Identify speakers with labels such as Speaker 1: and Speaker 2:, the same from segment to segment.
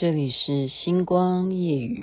Speaker 1: 这里是星光夜雨。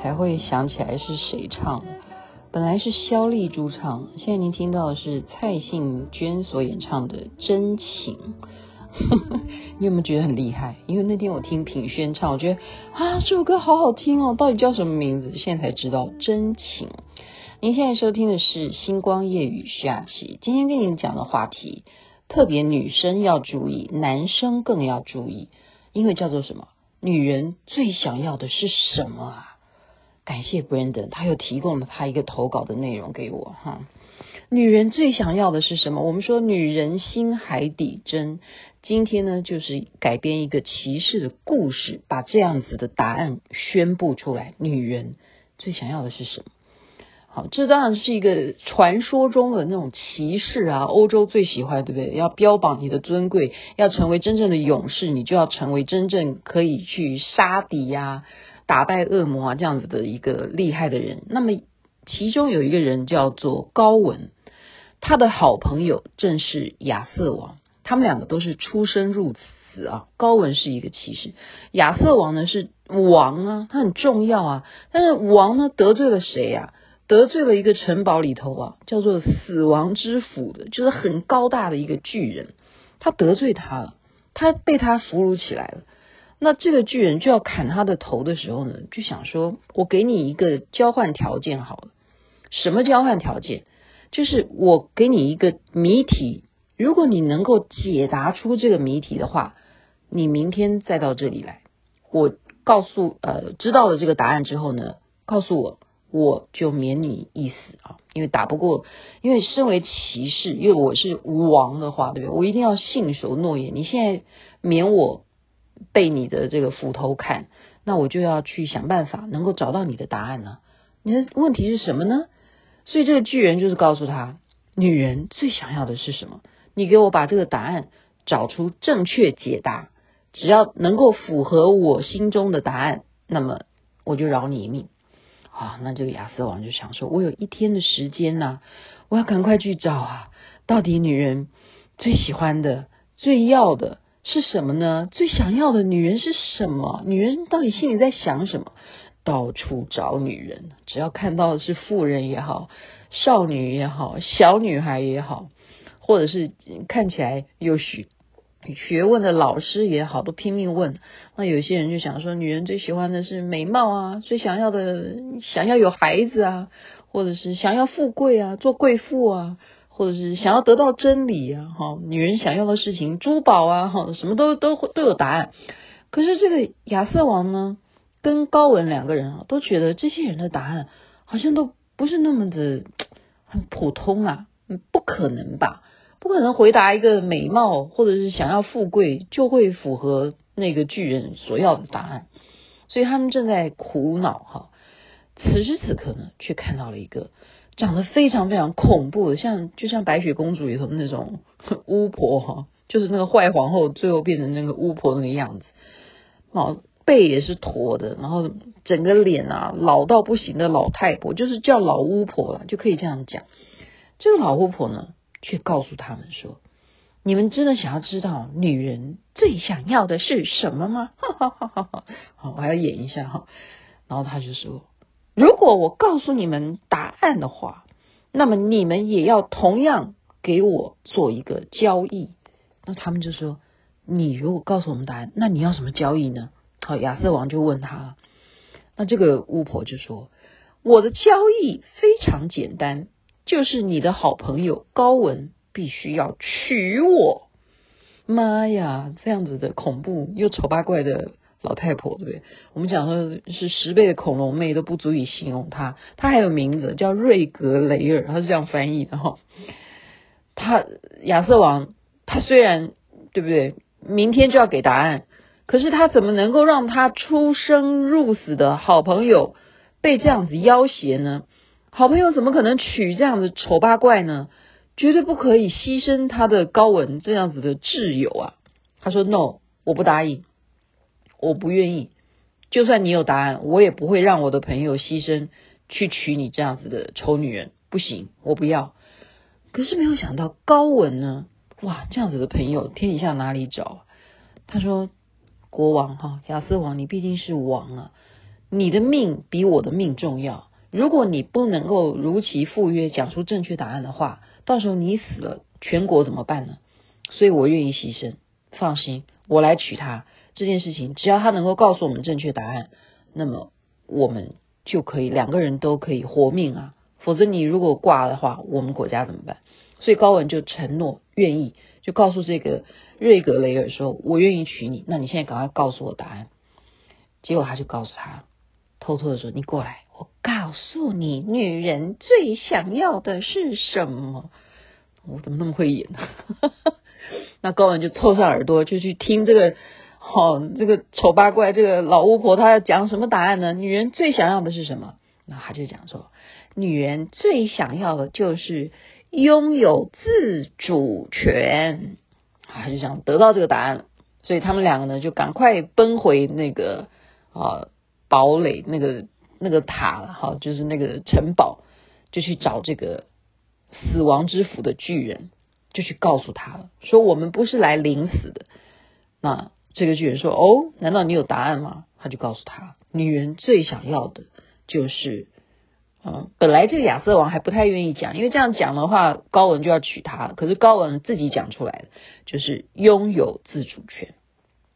Speaker 1: 才会想起来是谁唱的。本来是萧丽珠唱，现在您听到的是蔡幸娟所演唱的《真情》。你有没有觉得很厉害？因为那天我听品轩唱，我觉得啊，这首歌好好听哦，到底叫什么名字？现在才知道《真情》。您现在收听的是《星光夜雨》徐雅琪，今天跟您讲的话题，特别女生要注意，男生更要注意，因为叫做什么？女人最想要的是什么啊？感谢 Brandon，他又提供了他一个投稿的内容给我哈。女人最想要的是什么？我们说女人心海底针。今天呢，就是改编一个骑士的故事，把这样子的答案宣布出来。女人最想要的是什么？好，这当然是一个传说中的那种骑士啊，欧洲最喜欢，对不对？要标榜你的尊贵，要成为真正的勇士，你就要成为真正可以去杀敌呀、打败恶魔啊这样子的一个厉害的人。那么其中有一个人叫做高文。他的好朋友正是亚瑟王，他们两个都是出生入死啊。高文是一个骑士，亚瑟王呢是王啊，他很重要啊。但是王呢得罪了谁呀？得罪了一个城堡里头啊，叫做死亡之府的，就是很高大的一个巨人。他得罪他了，他被他俘虏起来了。那这个巨人就要砍他的头的时候呢，就想说：我给你一个交换条件好了。什么交换条件？就是我给你一个谜题，如果你能够解答出这个谜题的话，你明天再到这里来，我告诉呃知道了这个答案之后呢，告诉我，我就免你一死啊，因为打不过，因为身为骑士，因为我是吴王的话，对不对？我一定要信守诺言。你现在免我被你的这个斧头砍，那我就要去想办法能够找到你的答案呢。你的问题是什么呢？所以这个巨人就是告诉他，女人最想要的是什么？你给我把这个答案找出正确解答，只要能够符合我心中的答案，那么我就饶你一命。啊，那这个亚瑟王就想说，我有一天的时间呐，我要赶快去找啊，到底女人最喜欢的、最要的是什么呢？最想要的女人是什么？女人到底心里在想什么？到处找女人，只要看到的是妇人也好，少女也好，小女孩也好，或者是看起来有学学问的老师也好，都拼命问。那有些人就想说，女人最喜欢的是美貌啊，最想要的想要有孩子啊，或者是想要富贵啊，做贵妇啊，或者是想要得到真理啊，哈，女人想要的事情，珠宝啊，哈，什么都都都有答案。可是这个亚瑟王呢？跟高文两个人啊，都觉得这些人的答案好像都不是那么的很普通啊，不可能吧？不可能回答一个美貌或者是想要富贵就会符合那个巨人所要的答案，所以他们正在苦恼哈。此时此刻呢，却看到了一个长得非常非常恐怖的，像就像白雪公主里头那种巫婆哈，就是那个坏皇后最后变成那个巫婆那个样子，哦。背也是驼的，然后整个脸啊老到不行的老太婆，就是叫老巫婆了，就可以这样讲。这个老巫婆呢，却告诉他们说：“你们真的想要知道女人最想要的是什么吗？”哈哈哈哈哈！好，我还要演一下哈。然后他就说：“如果我告诉你们答案的话，那么你们也要同样给我做一个交易。”那他们就说：“你如果告诉我们答案，那你要什么交易呢？”好，亚瑟王就问他，那这个巫婆就说：“我的交易非常简单，就是你的好朋友高文必须要娶我。”妈呀，这样子的恐怖又丑八怪的老太婆，对不对？我们讲说是十倍的恐龙妹都不足以形容她。她还有名字叫瑞格雷尔，她是这样翻译的哈。他亚瑟王，他虽然对不对？明天就要给答案，可是他怎么能够让他出生入死的好朋友被这样子要挟呢？好朋友怎么可能娶这样子丑八怪呢？绝对不可以牺牲他的高文这样子的挚友啊！他说：“No，我不答应，我不愿意。就算你有答案，我也不会让我的朋友牺牲去娶你这样子的丑女人。不行，我不要。可是没有想到高文呢，哇，这样子的朋友天底下哪里找？他说：国王哈，亚瑟王，你毕竟是王啊，你的命比我的命重要。如果你不能够如期赴约，讲出正确答案的话。”到时候你死了，全国怎么办呢？所以我愿意牺牲。放心，我来娶她。这件事情，只要他能够告诉我们正确答案，那么我们就可以两个人都可以活命啊。否则你如果挂的话，我们国家怎么办？所以高文就承诺愿意，就告诉这个瑞格雷尔说：“我愿意娶你。那你现在赶快告诉我答案。”结果他就告诉他，偷偷的说：“你过来。”我告诉你，女人最想要的是什么？我怎么那么会演呢？那高文就凑上耳朵，就去听这个，哦，这个丑八怪，这个老巫婆，她要讲什么答案呢？女人最想要的是什么？那她就讲说，女人最想要的就是拥有自主权。她就想得到这个答案，所以他们两个呢，就赶快奔回那个啊堡垒那个。那个塔了哈，就是那个城堡，就去找这个死亡之府的巨人，就去告诉他了，说我们不是来领死的。那这个巨人说：“哦，难道你有答案吗？”他就告诉他，女人最想要的就是，嗯，本来这个亚瑟王还不太愿意讲，因为这样讲的话，高文就要娶她了。可是高文自己讲出来的，就是拥有自主权。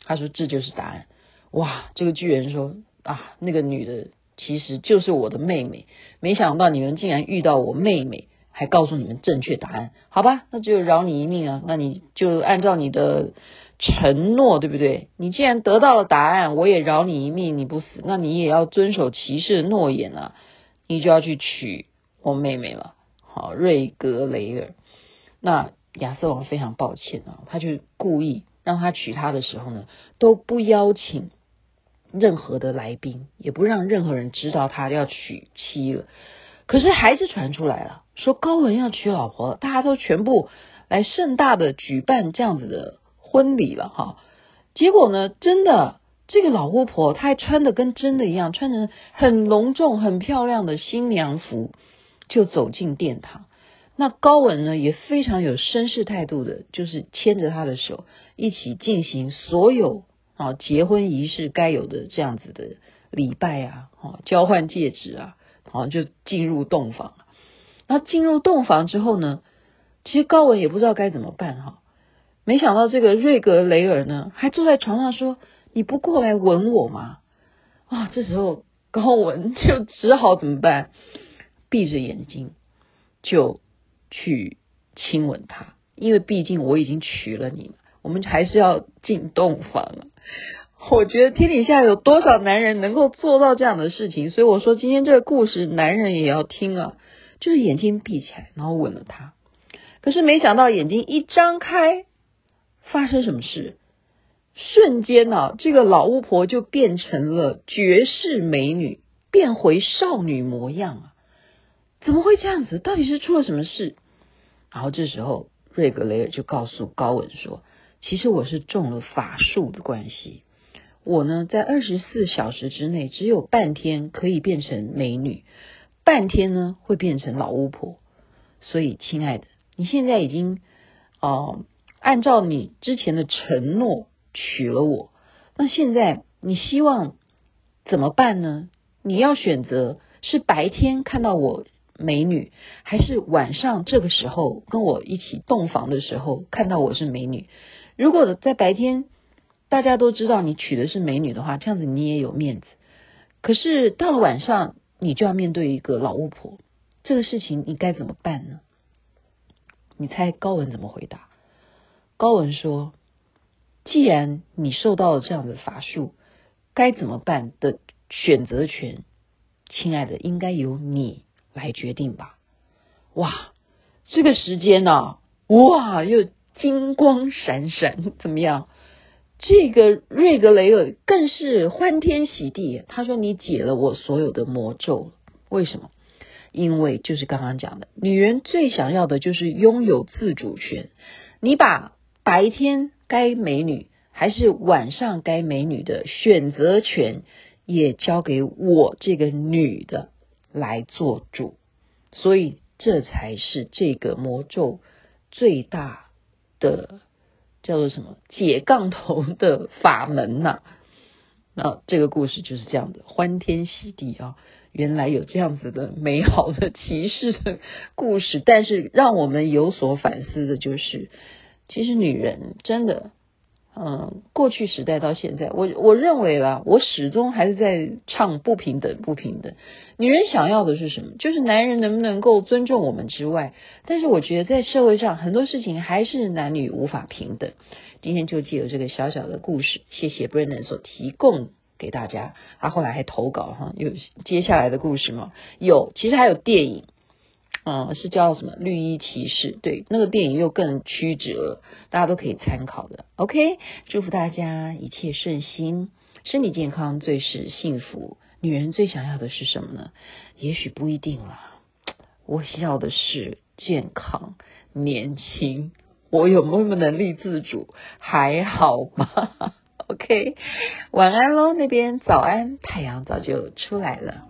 Speaker 1: 他说这就是答案。哇，这个巨人说啊，那个女的。其实就是我的妹妹，没想到你们竟然遇到我妹妹，还告诉你们正确答案，好吧，那就饶你一命啊，那你就按照你的承诺，对不对？你既然得到了答案，我也饶你一命，你不死，那你也要遵守骑士的诺言啊，你就要去娶我妹妹了，好，瑞格雷尔。那亚瑟王非常抱歉啊，他就故意让他娶她的时候呢，都不邀请。任何的来宾也不让任何人知道他要娶妻了，可是还是传出来了，说高文要娶老婆，大家都全部来盛大的举办这样子的婚礼了哈。结果呢，真的这个老巫婆她还穿的跟真的一样，穿着很隆重、很漂亮的新娘服，就走进殿堂。那高文呢也非常有绅士态度的，就是牵着她的手一起进行所有。啊，结婚仪式该有的这样子的礼拜啊，啊，交换戒指啊，好，就进入洞房。那进入洞房之后呢，其实高文也不知道该怎么办哈。没想到这个瑞格雷尔呢，还坐在床上说：“你不过来吻我吗？”啊，这时候高文就只好怎么办？闭着眼睛就去亲吻他，因为毕竟我已经娶了你，我们还是要进洞房。我觉得天底下有多少男人能够做到这样的事情？所以我说今天这个故事，男人也要听啊，就是眼睛闭起来，然后吻了她。可是没想到眼睛一张开，发生什么事？瞬间啊，这个老巫婆就变成了绝世美女，变回少女模样啊！怎么会这样子？到底是出了什么事？然后这时候瑞格雷尔就告诉高文说。其实我是中了法术的关系，我呢在二十四小时之内只有半天可以变成美女，半天呢会变成老巫婆。所以，亲爱的，你现在已经哦、按照你之前的承诺娶了我，那现在你希望怎么办呢？你要选择是白天看到我美女，还是晚上这个时候跟我一起洞房的时候看到我是美女？如果在白天大家都知道你娶的是美女的话，这样子你也有面子。可是到了晚上，你就要面对一个老巫婆，这个事情你该怎么办呢？你猜高文怎么回答？高文说：“既然你受到了这样的法术，该怎么办的选择权，亲爱的，应该由你来决定吧。哇，这个时间呢、哇，又金光闪闪，怎么样？这个瑞格雷尔更是欢天喜地，他说：“你解了我所有的魔咒。”为什么？因为就是刚刚讲的，女人最想要的就是拥有自主权。你把白天该美女还是晚上该美女的选择权也交给我这个女的来做主，所以这才是这个魔咒最大的。叫做什么解杠头的法门呐、那这个故事就是这样的，欢天喜地啊！原来有这样子的美好的骑士的故事，但是让我们有所反思的就是，其实女人真的。嗯，过去时代到现在，我我认为啦，我始终还是在唱不平等，不平等。女人想要的是什么？就是男人能不能够尊重我们之外，但是我觉得在社会上很多事情还是男女无法平等。今天就借由这个小小的故事，谢谢 Brandon 所提供给大家。他后来还投稿哈，有接下来的故事吗？有，其实还有电影。嗯，是叫什么绿衣骑士？对，那个电影又更曲折，大家都可以参考的。OK，祝福大家一切顺心，身体健康最是幸福。女人最想要的是什么呢？也许不一定啦。我想要的是健康、年轻。我有没有能力自主？还好吧。OK，晚安喽，那边早安，太阳早就出来了。